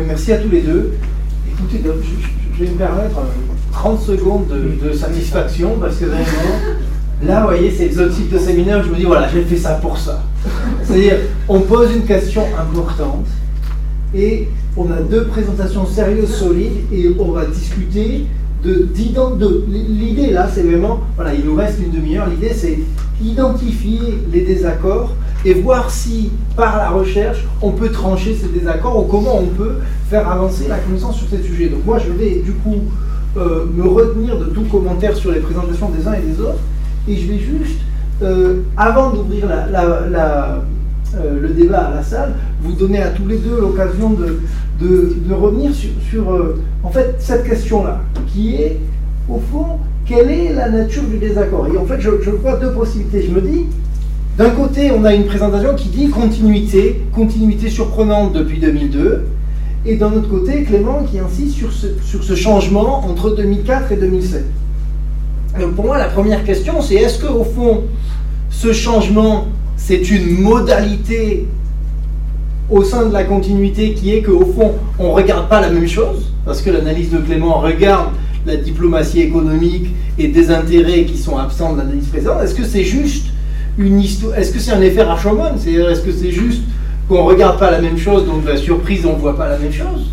merci à tous les deux. Écoutez, je, vais me permettre 30 secondes de, satisfaction parce que là, vous voyez, c'est autres types de séminaire je vous dis, voilà, j'ai fait ça pour ça. C'est-à-dire, on pose une question importante et on a deux présentations sérieuses, solides, et on va discuter de, de l'idée là, c'est vraiment, voilà, il nous reste une demi-heure, l'idée c'est identifier les désaccords et voir si, par la recherche, on peut trancher ces désaccords ou comment on peut faire avancer la connaissance sur ces sujets. Donc moi, je vais du coup euh, me retenir de tout commentaire sur les présentations des uns et des autres, et je vais juste, euh, avant d'ouvrir euh, le débat à la salle, vous donner à tous les deux l'occasion de, revenir sur, en fait, cette question-là, qui est, au fond, quelle est la nature du désaccord? Et en fait, je vois deux possibilités. Je me dis, d'un côté, on a une présentation qui dit continuité, continuité surprenante depuis 2002, et d'un autre côté, Clément qui insiste sur ce, changement entre 2004 et 2007. pour moi, la première question, c'est est-ce qu'au fond, ce changement, c'est une modalité au sein de la continuité qui est qu'au fond, on ne regarde pas la même chose, parce que l'analyse de Clément regarde la diplomatie économique et des intérêts qui sont absents de l'analyse présente. Est-ce que c'est juste Est-ce que c'est un effet Rashomon? C'est-à-dire, est-ce que c'est juste qu'on ne regarde pas la même chose, donc la surprise, on ne voit pas la même chose?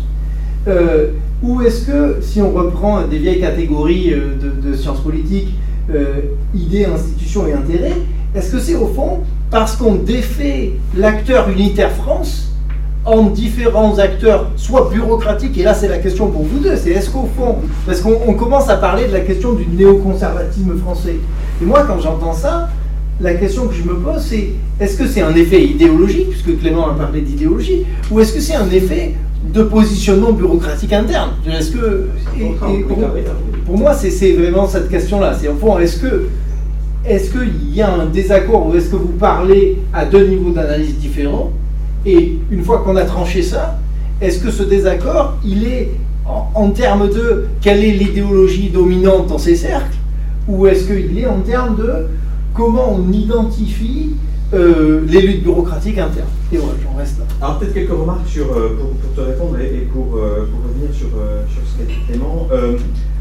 Euh, Ou est-ce que, si on reprend des vieilles catégories euh, de, sciences politiques, euh, idées, institutions et intérêts, est-ce que c'est au fond parce qu'on défait l'acteur unitaire France en différents acteurs, soit bureaucratiques, et là c'est la question pour vous deux, c'est est-ce qu'au fond, parce qu'on commence à parler de la question du néoconservatisme français, et moi quand j'entends ça, la question que je me pose, c'est est-ce que c'est un effet idéologique, puisque Clément a parlé d'idéologie, ou est-ce que c'est un effet de positionnement bureaucratique interne? Est-ce que pour, moi, c'est vraiment cette question-là. C'est fond, est-ce que est-ce qu'il y a un désaccord ou est-ce que vous parlez à deux niveaux d'analyse différents? Et une fois qu'on a tranché ça, est-ce que ce désaccord, il est en, en termes de quelle est l'idéologie dominante dans ces cercles, ou est-ce qu'il est en termes de comment on identifie euh, les luttes bureaucratiques internes. Et voilà, j'en reste là. Alors peut-être quelques remarques sur, euh, pour, te répondre et, pour, euh, pour, revenir sur, sur ce qu'a dit Clément.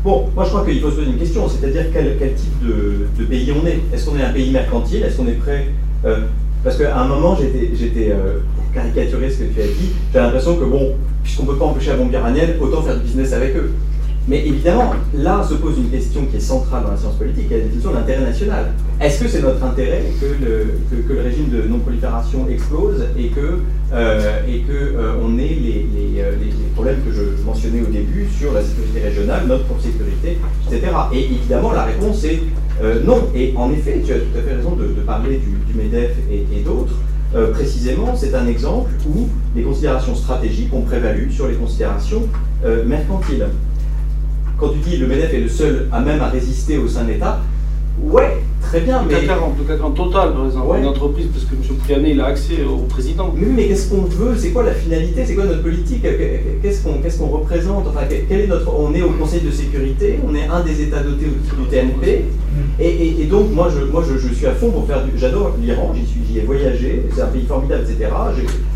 bon, moi je crois qu'il faut se poser une question, c'est-à-dire quel, quel, type de, de, pays on est. Est-ce qu'on est un pays mercantile? Est-ce qu'on est prêt Parce qu'à un moment, j'étais, pour caricaturer ce que tu as dit, j'ai l'impression que bon, puisqu'on ne peut pas empêcher la bombe iranienne, autant faire du business avec eux. Mais évidemment, là se pose une question qui est centrale dans la science politique, est la définition de l'intérêt national. Est-ce que c'est notre intérêt que le, que, le, régime de non-prolifération explose et que, euh, et que euh, on ait les, euh, les, les, problèmes que je mentionnais au début sur la sécurité régionale, notre propre sécurité, etc. Et évidemment, la réponse est non. Et en effet, tu as tout à fait raison de, parler du, MEDEF et d'autres. précisément, c'est un exemple où les considérations stratégiques ont prévalu sur les considérations mercantiles quand tu dis le MEDEF est le seul à même à résister au sein de l'État, ouais, très bien, mais. Le CAC 40, le CAC 40 total, par exemple, une entreprise, parce que M. Priané, il a accès au président. Mais, mais qu'est-ce qu'on veut? C'est quoi la finalité? C'est quoi notre politique? Qu'est-ce qu'on qu'est-ce qu'on représente? Enfin, quel est notre. On est au Conseil de sécurité, on est un des États dotés du TNP, et, et, donc moi, je, moi je, je, suis à fond pour faire du. J'adore l'Iran, j'y ai voyagé, c'est un pays formidable, etc.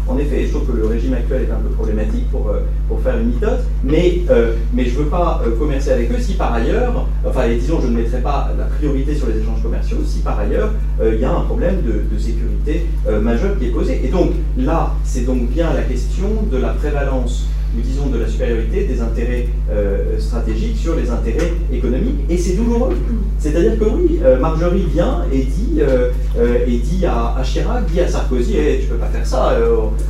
En effet, je trouve que le régime actuel est un peu problématique pour, euh, pour faire une mythote, mais, euh, mais je ne veux pas euh, commercer avec eux si par ailleurs, enfin, disons, je ne mettrai pas la priorité sur les échanges commerciaux si par ailleurs il y a un problème de, de sécurité majeur qui est posé. Et donc là, c'est donc bien la question de la prévalence ou disons de la supériorité des intérêts euh, stratégiques sur les intérêts économiques. Et c'est douloureux. C'est-à-dire que oui, euh, Marjorie vient et dit, euh, et dit à, Chirac, dit à Sarkozy, hey, eh, tu peux pas faire ça,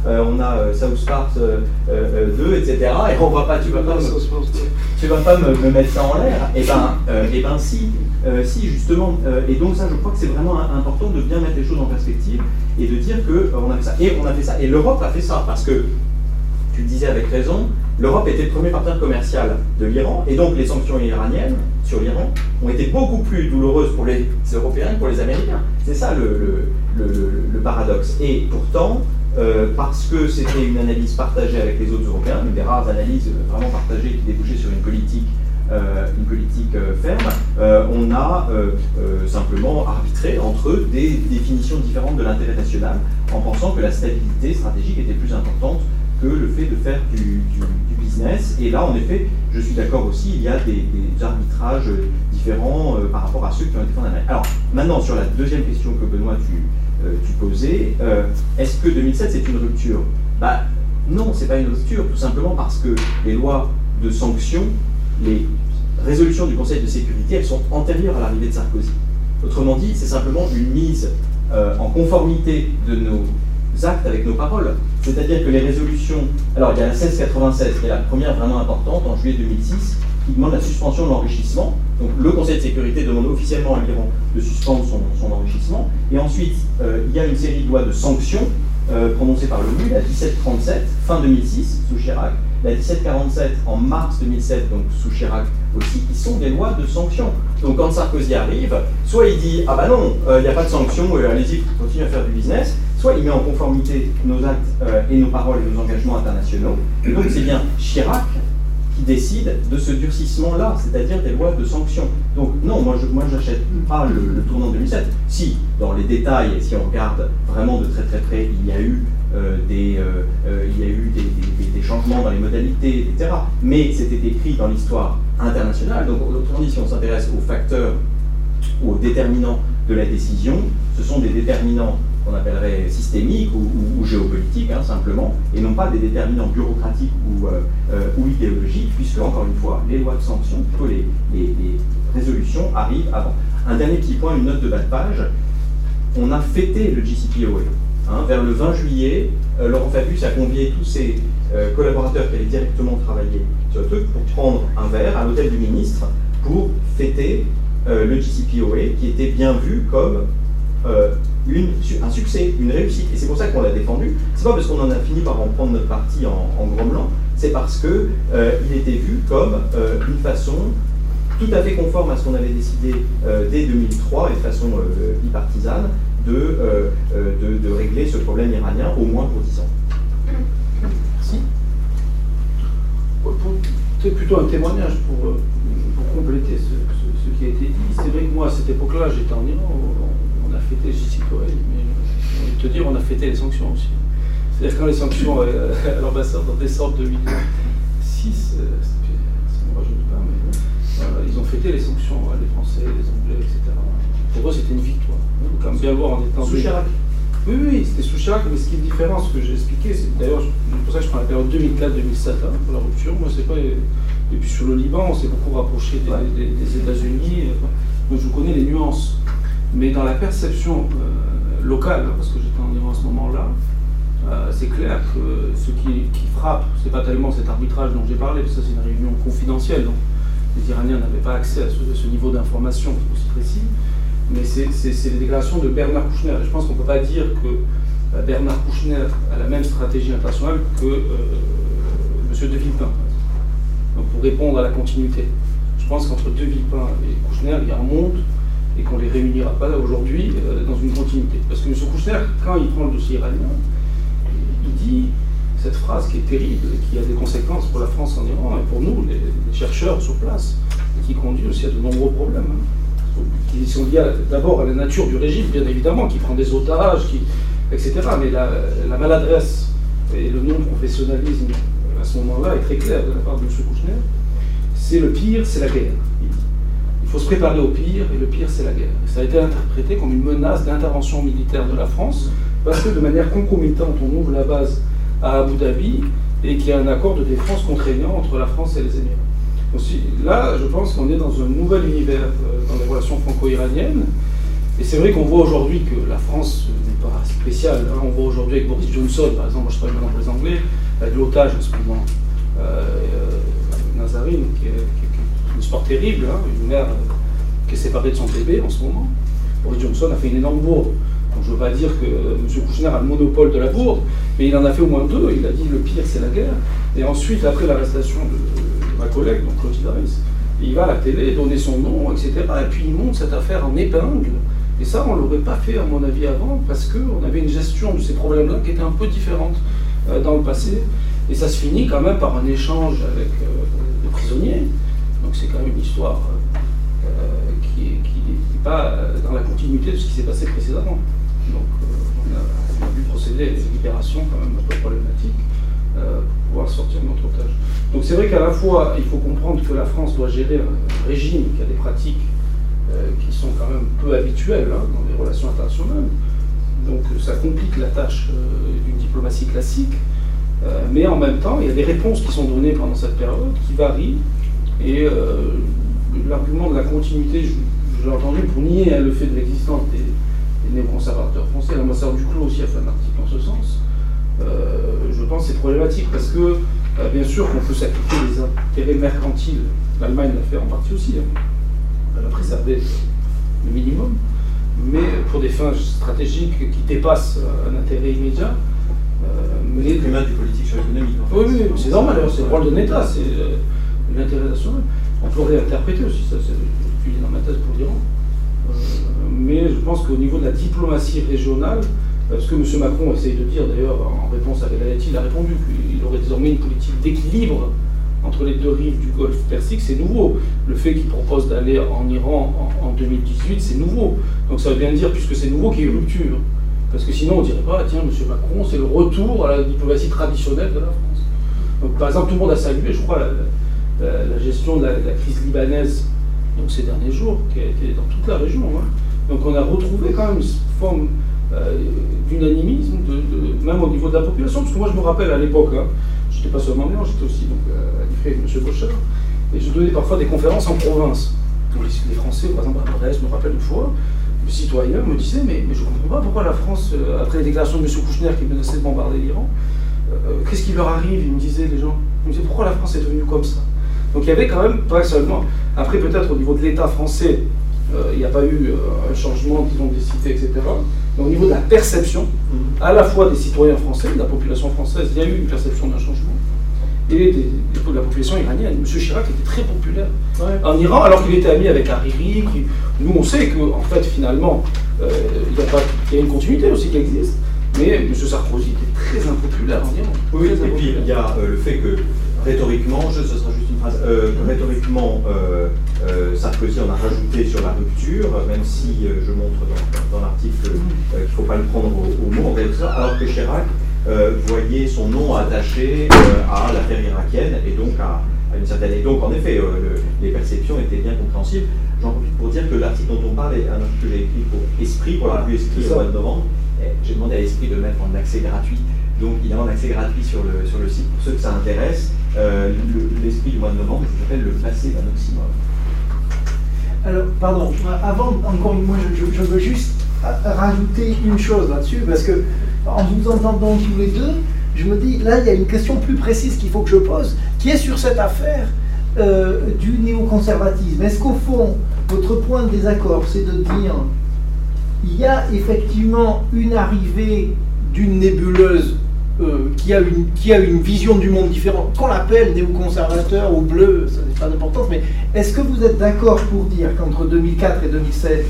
on a South Park 2, etc. Et on pas, tu vas pas, me, tu vas pas me, mettre ça en l'air. Et eh ben, et ben si, si justement. et donc ça, je crois que c'est vraiment important de bien mettre les choses en perspective et de dire que on a fait ça. Et on a fait ça. Et l'Europe a fait ça parce que tu disais avec raison, l'Europe était le premier partenaire commercial de l'Iran, et donc les sanctions iraniennes sur l'Iran ont été beaucoup plus douloureuses pour les Européens que pour les Américains. C'est ça le, paradoxe. Et pourtant, euh, parce que c'était une analyse partagée avec les autres Européens, une des rares analyses vraiment partagées qui débouchait sur une politique euh, une politique euh, ferme, on a simplement arbitré entre des définitions différentes de l'intérêt national en pensant que la stabilité stratégique était plus importante que le fait de faire du, business. Et là, en effet, je suis d'accord aussi, il y a des, arbitrages différents euh, par rapport à ceux qui ont été Amérique. Alors, maintenant, sur la deuxième question que Benoît, tu, euh, tu posais, euh, est-ce que 2007, c'est une rupture? Bah, Non, c'est pas une rupture, tout simplement parce que les lois de sanctions, les résolutions du Conseil de sécurité, elles sont antérieures à l'arrivée de Sarkozy. Autrement dit, c'est simplement une mise en conformité de nos actes avec nos paroles. C'est-à-dire que les résolutions. Alors, il y a la 1696, qui est la première vraiment importante, en juillet 2006, qui demande la suspension de l'enrichissement. Donc, le Conseil de sécurité demande officiellement à l'Iran de suspendre son, enrichissement. Et ensuite, euh, il y a une série de lois de sanctions euh, prononcées par l'ONU, la 1737, fin 2006, sous Chirac, la 1747 en mars 2007, donc sous Chirac aussi, qui sont des lois de sanctions. Donc quand Sarkozy arrive, soit il dit Ah bah non, euh, il n'y a pas de sanctions, allez-y, continuez à faire du business, soit il met en conformité nos actes euh, et nos paroles et nos engagements internationaux. Et donc c'est bien Chirac qui décide de ce durcissement-là, c'est-à-dire des lois de sanctions. Donc non, moi je moi, j'achète pas le, tournant 2007. Si, dans les détails, si on regarde vraiment de très très près, il y a eu des, il y a eu des, des, changements dans les modalités, etc. Mais c'était écrit dans l'histoire internationale. Donc autrement dit, si on s'intéresse aux facteurs ou aux déterminants de la décision, ce sont des déterminants qu'on appellerait systémiques ou, géopolitiques, hein, simplement, et non pas des déterminants bureaucratiques ou, euh, euh, ou, idéologiques, puisque, encore une fois, les lois de sanction, plutôt les, les, résolutions, arrivent avant. Un dernier petit point, une note de bas de page. On a fêté le GCPOA. Hein, vers le 20 juillet, euh, Laurent Fabius a convié tous ses collaborateurs qui allaient directement travailler sur le truc pour prendre un verre à l'hôtel du ministre pour fêter le GCPOA, qui était bien vu comme un succès, une réussite. Et c'est pour ça qu'on l'a défendu. C'est pas parce qu'on en a fini par en prendre notre parti en, en grommelant, c'est parce qu'il euh, était vu comme euh, une façon tout à fait conforme à ce qu'on avait décidé euh, dès 2003 et de façon bipartisane de, de, régler ce problème iranien au moins pour 10 ans. Merci. C'est plutôt un témoignage pour, pour compléter ce, ce, qui a été dit. C'est vrai que moi, à cette époque-là, j'étais en Iran on a fêté J.C. Cohen, mais je vais te dire, on a fêté les sanctions aussi. C'est-à-dire quand les sanctions euh, à l'ambassade en décembre 2006, euh, ça pas, mais ils ont fêté les sanctions, les Français, les Anglais, etc. Pour eux, c'était une victoire. Il faut quand même bien voir en étant. Sous Chirac Oui, oui, c'était sous Chirac, mais ce qui est différent, ce que j'ai expliqué, c'est d'ailleurs, c'est pour ça que je prends la période 2004-2007 hein, pour la rupture. Moi, c'est pas. Et puis sur le Liban, on s'est beaucoup rapproché des, États-Unis. Moi, je connais les nuances. Mais dans la perception euh, locale, parce que j'étais en Iran à ce moment-là, euh, c'est clair que ce qui, qui frappe, c'est pas tellement cet arbitrage dont j'ai parlé, parce que ça c'est une réunion confidentielle, donc les Iraniens n'avaient pas accès à ce, niveau d'information aussi précis, mais c'est les déclarations de Bernard Kouchner. je pense qu'on ne peut pas dire que euh, Bernard Kouchner a la même stratégie internationale que M. De Villepin, donc pour répondre à la continuité. Je pense qu'entre De Villepin et Kouchner, il y a un monde et qu'on ne les réunira pas aujourd'hui euh, dans une continuité. Parce que M. Kouchner, quand il prend le dossier iranien, il dit cette phrase qui est terrible qui a des conséquences pour la France en Iran et pour nous, les, chercheurs sur place, et qui conduit aussi à de nombreux problèmes. Hein, qui sont liés d'abord à la nature du régime, bien évidemment, qui prend des otages, qui, etc. Mais la, maladresse et le non-professionnalisme à ce moment-là est très clair de la part de M. Kouchner. C'est le pire, c'est la guerre faut se préparer au pire, et le pire, c'est la guerre. ça a été interprété comme une menace d'intervention militaire de la France, parce que de manière concomitante, on ouvre la base à Abu Dhabi, et qu'il y a un accord de défense contraignant entre la France et les Émirats. Là, je pense qu'on est dans un nouvel univers euh, dans les relations franco-iraniennes. Et c'est vrai qu'on voit aujourd'hui que la France n'est pas spéciale. Hein. On voit aujourd'hui avec Boris Johnson, par exemple, moi je travaille maintenant pour les Anglais, l'otage en ce moment, euh Nazarine, qui est, une terrible, hein, une mère euh, qui est séparée de son bébé en ce moment. Boris Johnson a fait une énorme bourde. Donc je ne veux pas dire que euh, M. Kouchner a le monopole de la bourde, mais il en a fait au moins deux. Il a dit le pire c'est la guerre. Et ensuite, après l'arrestation de, ma collègue, donc Clotilde Harris, il va à la télé donner son nom, etc. Et puis il monte cette affaire en épingle. Et ça, on ne l'aurait pas fait, à mon avis, avant, parce qu'on avait une gestion de ces problèmes-là qui était un peu différente euh, dans le passé. Et ça se finit quand même par un échange avec les prisonniers. Donc c'est quand même une histoire euh, qui n'est pas euh, dans la continuité de ce qui s'est passé précédemment. Donc euh, on, a, vu procéder à des libérations quand même un peu problématiques. pour pouvoir sortir de notre otage. Donc c'est vrai qu'à la fois, il faut comprendre que la France doit gérer un régime qui a des pratiques qui sont quand même peu habituelles hein, dans les relations internationales. Donc ça complique la tâche d'une diplomatie classique. mais en même temps, il y a des réponses qui sont données pendant cette période qui varient. Et l'argument de la continuité, je, l'ai entendu pour nier hein, le fait de l'existence des, néoconservateurs français. L'ambassadeur Duclos aussi a fait un article en ce sens. Euh, je pense que c'est problématique parce que, euh, bien sûr, qu'on peut sacrifier les intérêts mercantiles. L'Allemagne l'a fait en partie aussi. Hein. Elle a préservé le minimum. Mais pour des fins stratégiques qui dépassent un intérêt immédiat, euh, mais du politique sur l'économie. Oui, oui, c'est normal, c'est le rôle d'un État, c'est l'intérêt national. On peut réinterpréter aussi, ça c'est étudié dans ma thèse pour l'Iran. Euh, mais je pense qu'au niveau de la diplomatie régionale, euh, ce que M. Macron essaye de dire d'ailleurs en réponse à Velayati, il a répondu qu'il aurait désormais une politique d'équilibre entre les deux rives du Golfe Persique, c'est nouveau. Le fait qu'il propose d'aller en Iran en, 2018, c'est nouveau. Donc ça veut bien dire, puisque c'est nouveau, qu'il y ait une rupture. Parce que sinon, on dirait pas, tiens, M. Macron, c'est le retour à la diplomatie traditionnelle de la France. Donc, par exemple, tout le monde a salué, je crois, la, gestion de la, crise libanaise donc, ces derniers jours, qui a été dans toute la région. Hein. Donc on a retrouvé quand même une forme euh, d'unanimisme, même au niveau de la population, parce que moi je me rappelle à l'époque, hein, je n'étais pas seulement Léon, j'étais aussi donc, euh, à avec M. Bochard, et je donnais parfois des conférences en province. les, Français, par exemple à Brest, me rappelle une fois, le citoyen me disait mais, mais je ne comprends pas pourquoi la France, euh, après les déclarations de M. Kouchner qui menaçait de bombarder l'Iran, qu'est-ce qui leur arrive? Ils me disaient les gens. Ils me disaient pourquoi la France est devenue comme ça? Donc il y avait quand même, pas seulement, après peut-être au niveau de l'État français, euh, il n'y a pas eu euh, un changement, disons, des cités, etc. Mais au niveau de la perception, mhm. à la fois des citoyens français, de la population française, il y a eu une perception d'un changement. Et des, de la population iranienne. M. Chirac était très populaire en Iran, alors qu'il était ami avec Hariri. nous, on sait qu'en en fait, finalement, euh, il, y a pas, il y a une continuité aussi qui existe. Mais M. Sarkozy était très impopulaire en Iran. Oui, et puis il y a le fait que rhétoriquement, ce sera juste une phrase, euh, rhétoriquement, euh, euh, Sarkozy en a rajouté sur la rupture, même si je montre dans, l'article qu'il ne faut pas le prendre au, mot, alors que Chirac voyait son nom attaché à l'affaire irakienne et donc à, une certaine. Et donc, en effet, les perceptions étaient bien compréhensibles. J'en profite pour dire que l'article dont on parle est un article que j'ai écrit pour Esprit, pour la revue Esprit au mois de novembre. J'ai demandé à Esprit de mettre en accès gratuit donc il est en accès gratuit sur le, sur le site pour ceux que ça intéresse. Euh, l'esprit du mois de novembre, ça s'appelle le passé d'un oxymore. Alors, pardon, avant, encore une fois, je, je, veux juste rajouter une chose là-dessus, parce que en vous entendant tous les deux, je me dis, là, il y a une question plus précise qu'il faut que je pose, qui est sur cette affaire euh, du néoconservatisme. Est-ce qu'au fond, votre point de désaccord, c'est de dire, il y a effectivement une arrivée d'une nébuleuse euh, qui, a une, qui a une vision du monde différente, qu'on l'appelle néoconservateur ou bleu, ça n'est pas d'importance, mais est-ce que vous êtes d'accord pour dire qu'entre 2004 et 2007,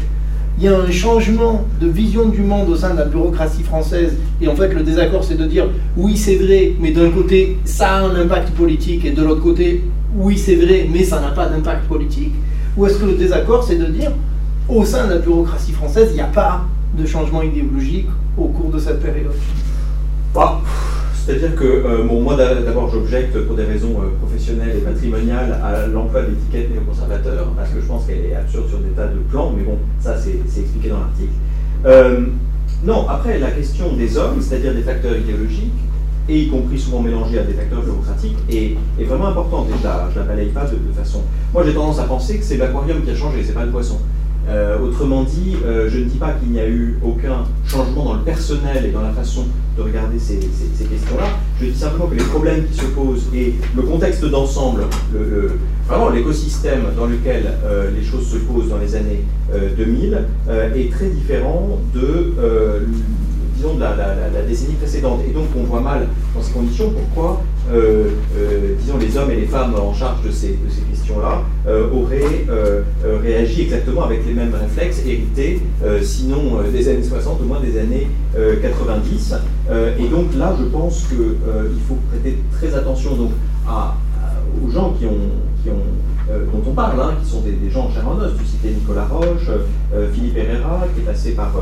il y a un changement de vision du monde au sein de la bureaucratie française, et en fait le désaccord c'est de dire oui c'est vrai, mais d'un côté ça a un impact politique, et de l'autre côté oui c'est vrai, mais ça n'a pas d'impact politique, ou est-ce que le désaccord c'est de dire au sein de la bureaucratie française il n'y a pas de changement idéologique au cours de cette période? Bah, c'est-à-dire que euh, moi d'abord j'objecte pour des raisons euh, professionnelles et patrimoniales à l'emploi de l'étiquette néoconservateur, parce que je pense qu'elle est absurde sur des tas de plans, mais bon, ça c'est expliqué dans l'article. Euh, non, après la question des hommes, c'est-à-dire des facteurs idéologiques, et y compris souvent mélangés à des facteurs bureaucratiques, est, est vraiment importante, et je ne la, balaye pas de, de façon... Moi j'ai tendance à penser que c'est l'aquarium qui a changé, c'est pas le poisson. Euh, autrement dit, euh, je ne dis pas qu'il n'y a eu aucun changement dans le personnel et dans la façon de regarder ces, questions-là. Je dis simplement que les problèmes qui se posent et le contexte d'ensemble, vraiment l'écosystème dans lequel euh, les choses se posent dans les années 2000 est très différent de disons, de la, décennie précédente. Et donc on voit mal dans ces conditions pourquoi, disons, les hommes et les femmes en charge de ces, de ces questions-là euh, auraient réagi exactement avec les mêmes réflexes hérités, sinon des années 60, au moins des années 90. et donc là, je pense qu'il faut prêter très attention donc, aux gens qui ont, dont on parle, hein, qui sont des, gens en os. Tu citais Nicolas Roche, Philippe Herrera, qui est passé par,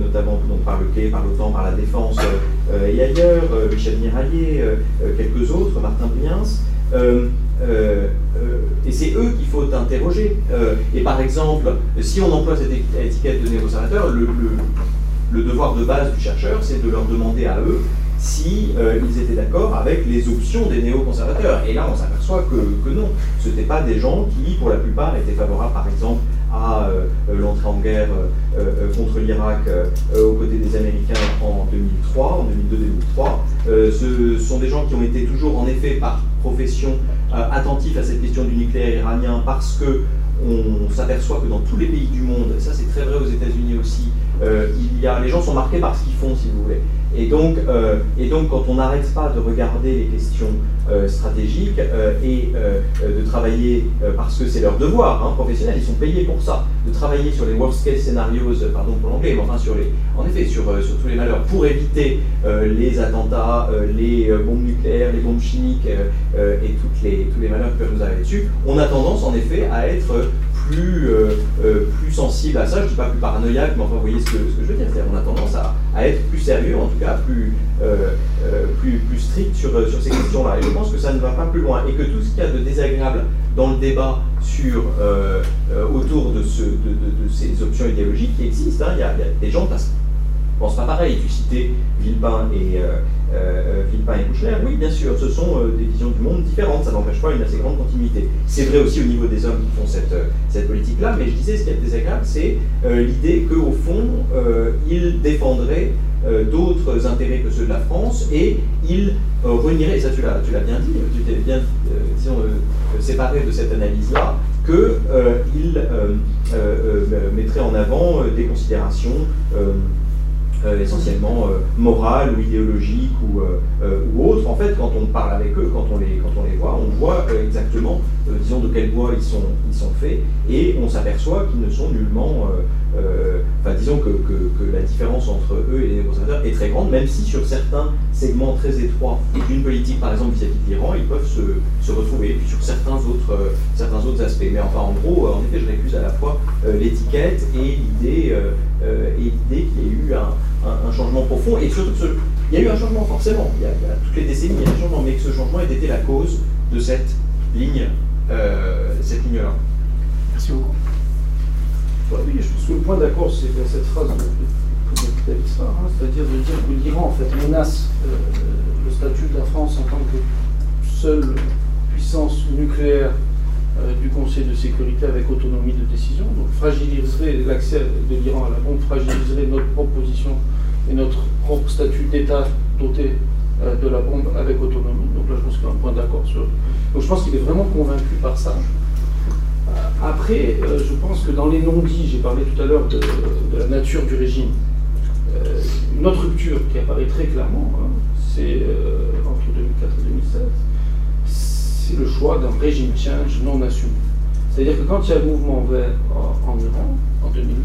notamment par le quai, par l'OTAN, par la défense et ailleurs, Michel Miraillet, quelques autres, Martin Briens. Interroger. et par exemple, si on emploie cette étiquette de néoconservateur, le, le, devoir de base du chercheur, c'est de leur demander à eux si euh, ils étaient d'accord avec les options des néoconservateurs. Et là, on s'aperçoit que, non. Ce n'étaient pas des gens qui, pour la plupart, étaient favorables, par exemple, à euh, l'entrée en guerre euh, contre l'Irak aux côtés des Américains en 2003, en 2002-2003. ce sont des gens qui ont été toujours, en effet, par profession, attentifs à cette question du nucléaire iranien parce que on s'aperçoit que dans tous les pays du monde, et ça c'est très vrai aux États-Unis aussi, il y a, les gens sont marqués par ce qu'ils font, si vous voulez. Et donc, euh, et donc quand on n'arrête pas de regarder les questions euh, stratégiques euh, et de travailler, parce que c'est leur devoir hein, professionnel, ils sont payés pour ça, de travailler sur les worst case scenarios, pardon pour l'anglais, mais enfin sur les, en effet sur, sur tous les malheurs, pour éviter les attentats, les bombes nucléaires, les bombes chimiques et toutes les, tous les malheurs qui peuvent nous arriver dessus, on a tendance en effet à être plus, euh, euh, plus sensible à ça. Je ne dis pas plus paranoïaque, mais enfin, vous voyez ce que, je veux dire. On a tendance à, à, être plus sérieux, en tout cas plus, euh, plus, plus strict sur, sur ces questions-là. Et je pense que ça ne va pas plus loin. Et que tout ce qu'il y a de désagréable dans le débat sur, autour de, ce, de, ces options idéologiques qui existent, hein, il, y a, des gens qui ne pensent pas pareil. Tu citais Villepin et euh, Villepin et Kouchner, oui, bien sûr, ce sont euh, des visions du monde différentes, ça n'empêche pas une assez grande continuité. C'est vrai aussi au niveau des hommes qui font cette, euh, cette politique-là, mais je disais, ce qui est désagréable, c'est l'idée qu'au fond, ils défendraient d'autres intérêts que ceux de la France et ils renieraient, et ça tu l'as, bien dit, tu t'es bien séparé de cette analyse-là, qu'ils mettraient en avant des considérations euh, essentiellement euh, morale ou idéologique ou, euh, ou autre. En fait, quand on parle avec eux, quand on les, quand on les voit, on voit exactement, disons, de quel bois ils sont, ils sont faits, et on s'aperçoit qu'ils ne sont nullement... enfin, disons que, que, la différence entre eux et les conservateurs est très grande, même si sur certains segments très étroits d'une politique, par exemple vis-à-vis de l'Iran, ils peuvent se, se, retrouver, et puis sur certains autres, certains autres aspects. Mais enfin, en gros, en effet, je récuse à la fois l'étiquette et l'idée et l'idée qu'il y ait eu un, un, changement profond, et surtout il y a eu un changement forcément, il y a, toutes les décennies, il y a un changement, mais que ce changement ait été la cause de cette ligne, euh, cette ligne-là. Merci beaucoup. oui, je pense que le point d'accord, c'est cette phrase de, David hein, c'est-à-dire de dire que l'Iran en fait menace euh, le statut de la France en tant que seule puissance nucléaire du Conseil de sécurité avec autonomie de décision, donc fragiliserait l'accès de l'Iran à la bombe, fragiliserait notre propre position et notre propre statut d'État doté euh, de la bombe avec autonomie. Donc là, je pense qu'il y a un point d'accord sur. Donc je pense qu'il est vraiment convaincu par ça. Euh, après, je pense que dans les non-dits, j'ai parlé tout à l'heure de, la nature du régime. une autre rupture qui apparaît très clairement, hein, c'est entre 2004 et 2016 c'est le choix d'un régime change non assumé. C'est-à-dire que quand il y a le mouvement vert en, Iran, en 2009,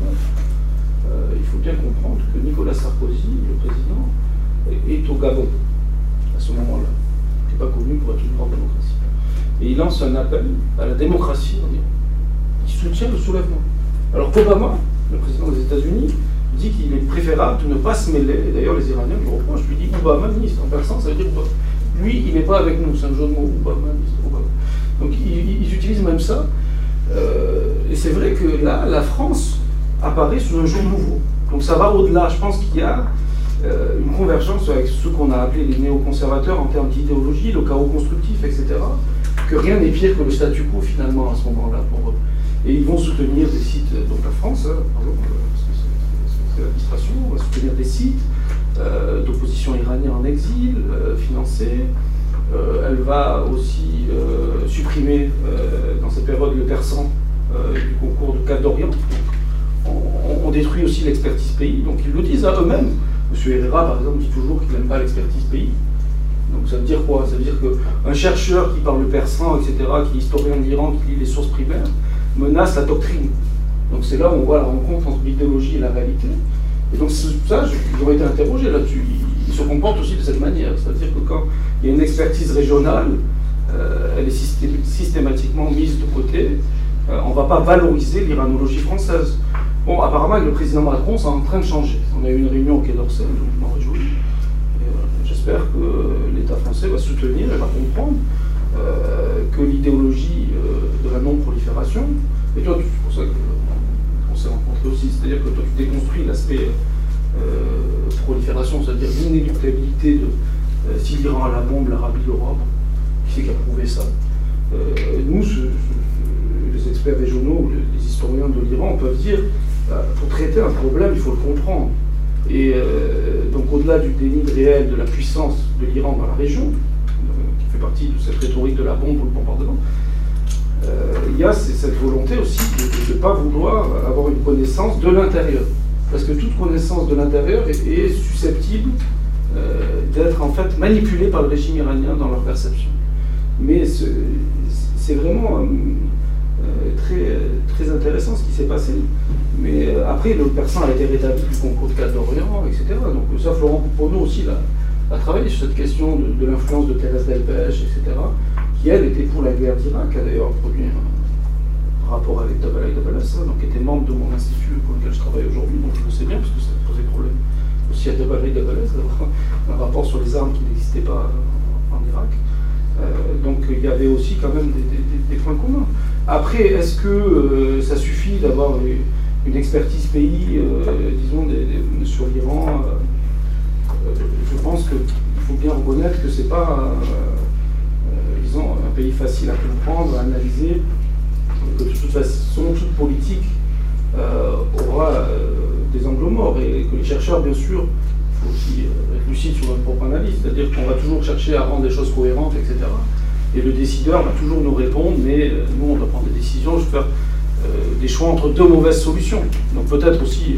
euh, il faut bien comprendre que Nicolas Sarkozy, le président, est, au Gabon à ce moment-là, qui n'est pas connu pour être une grande démocratie. Et il lance un appel à la démocratie en Iran. Il soutient le soulèvement. Alors qu'Obama, le président des États-Unis, dit qu'il est préférable de ne pas se mêler. D'ailleurs, les Iraniens lui reprochent, lui disent Obama ministre en persan, ça veut dire lui, il n'est pas avec nous, c'est un jeu de. Donc ils, utilisent même ça. Euh, et c'est vrai que là, la France apparaît sous un jour nouveau. Donc ça va au-delà. Je pense qu'il y a euh, une convergence avec ce qu'on a appelé les néoconservateurs en termes d'idéologie, le chaos constructif, etc. Que rien n'est pire que le statu quo finalement à ce moment-là pour. Et ils vont soutenir des sites, donc la France, hein, par exemple, c'est l'administration, va soutenir des sites euh, d'opposition iranienne en exil, euh, financée. Euh, elle va aussi supprimer dans cette période le persan du concours de Cap d'Orient. On, détruit aussi l'expertise pays, donc ils le disent à eux-mêmes. M. Herrera, par exemple, dit toujours qu'il n'aime pas l'expertise pays. Donc ça veut dire quoi? Ça veut dire qu'un chercheur qui parle le persan, etc., qui est historien de l'Iran, qui lit les sources primaires, menace la doctrine. Donc c'est là où on voit la rencontre entre l'idéologie et la réalité. Et donc ça, j'aurais été interrogé là-dessus. Il, se comporte aussi de cette manière. C'est-à-dire que quand il y a une expertise régionale, euh, elle est systématiquement mise de côté on ne va pas valoriser l'iranologie française. Bon, apparemment, avec le président Macron, c'est en train de changer. On a eu une réunion au Quai d'Orsay, donc je m'en réjouis. J'espère que l'État français va soutenir et va comprendre que l'idéologie de la non-prolifération, et toi, c'est pour ça qu'on s'est rencontrés aussi, c'est-à-dire que toi, tu déconstruis l'aspect euh, prolifération, c'est-à-dire l'inéluctabilité de euh, si l'Iran a la bombe, l'Arabie, l'Europe, qui c'est qui a prouvé ça euh, Nous, les experts régionaux, les, historiens de l'Iran peuvent dire bah, pour traiter un problème, il faut le comprendre. Et donc au-delà du déni réel de la puissance de l'Iran dans la région, qui fait partie de cette rhétorique de la bombe ou le bombardement, il y a cette volonté aussi de ne pas vouloir avoir une connaissance de l'intérieur parce que toute connaissance de l'intérieur est, susceptible euh, d'être en fait manipulée par le régime iranien dans leur perception. Mais c'est vraiment euh, euh, très, très intéressant ce qui s'est passé. Mais après, le persan a été rétabli du concours de cadre d'Orient, etc. Donc ça, Florent Pouponneau aussi a, travaillé sur cette question de, l'influence de Thérèse Delpech, etc., qui elle était pour la guerre d'Irak, a d'ailleurs produit un, rapport avec Dabalai Dabalassa, donc était membre de mon institut pour lequel je travaille aujourd'hui, donc je le sais bien parce que ça posait problème aussi à Dabalai Dabalassa d'avoir un rapport sur les armes qui n'existaient pas en Irak. Euh, donc il y avait aussi quand même des, points communs. Après, est-ce que euh, ça suffit d'avoir une expertise pays, euh, disons, sur l'Iran Je pense qu'il faut bien reconnaître que c'est pas, pays facile à comprendre, à analyser que de toute façon, toute politique euh, aura euh, des angles morts et que les chercheurs, bien sûr, il faut aussi euh, être lucide sur notre propre analyse, c'est-à-dire qu'on va toujours chercher à rendre les choses cohérentes, etc. Et le décideur va toujours nous répondre, mais nous, on doit prendre des décisions, je vais faire des choix entre deux mauvaises solutions. Donc peut-être aussi,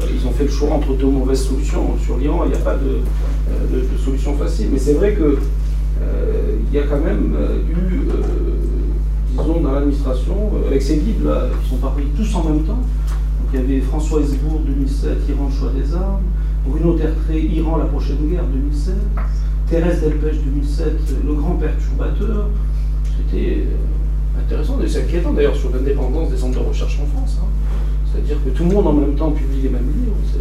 ils ont fait le choix entre deux mauvaises solutions. Sur l'Iran, il n'y a pas de, solution facile. Mais c'est vrai qu'il il y a quand même eu disons, dans l'administration, euh, avec ces guides là, qui sont parus tous en même temps. Donc, il y avait François Hesbourg 2007, Iran, choix des armes, Bruno Tertré, Iran, la prochaine guerre 2007, Thérèse Delpech 2007, le grand perturbateur. C'était euh, intéressant, et c'est inquiétant d'ailleurs sur l'indépendance des centres de recherche en France. Hein. C'est-à-dire que tout le monde en même temps publie les mêmes livres. Euh,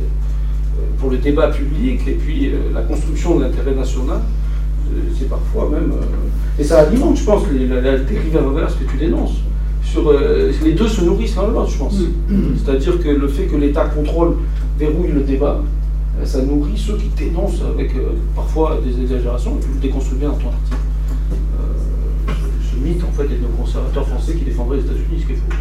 pour le débat public et puis la construction de l'intérêt national c'est parfois même. Euh, et ça alimente, je pense, la, la dérive inverse que tu dénonces. Sur, euh, les deux se nourrissent l'un de l'autre, je pense. Mm. C'est-à-dire que le fait que l'État contrôle, verrouille le débat, euh, ça nourrit ceux qui dénoncent avec parfois des exagérations, tu le déconstruis bien dans ton article. ce mythe, en fait, est d'un conservateur français qui défendrait les États-Unis, ce qui est faux.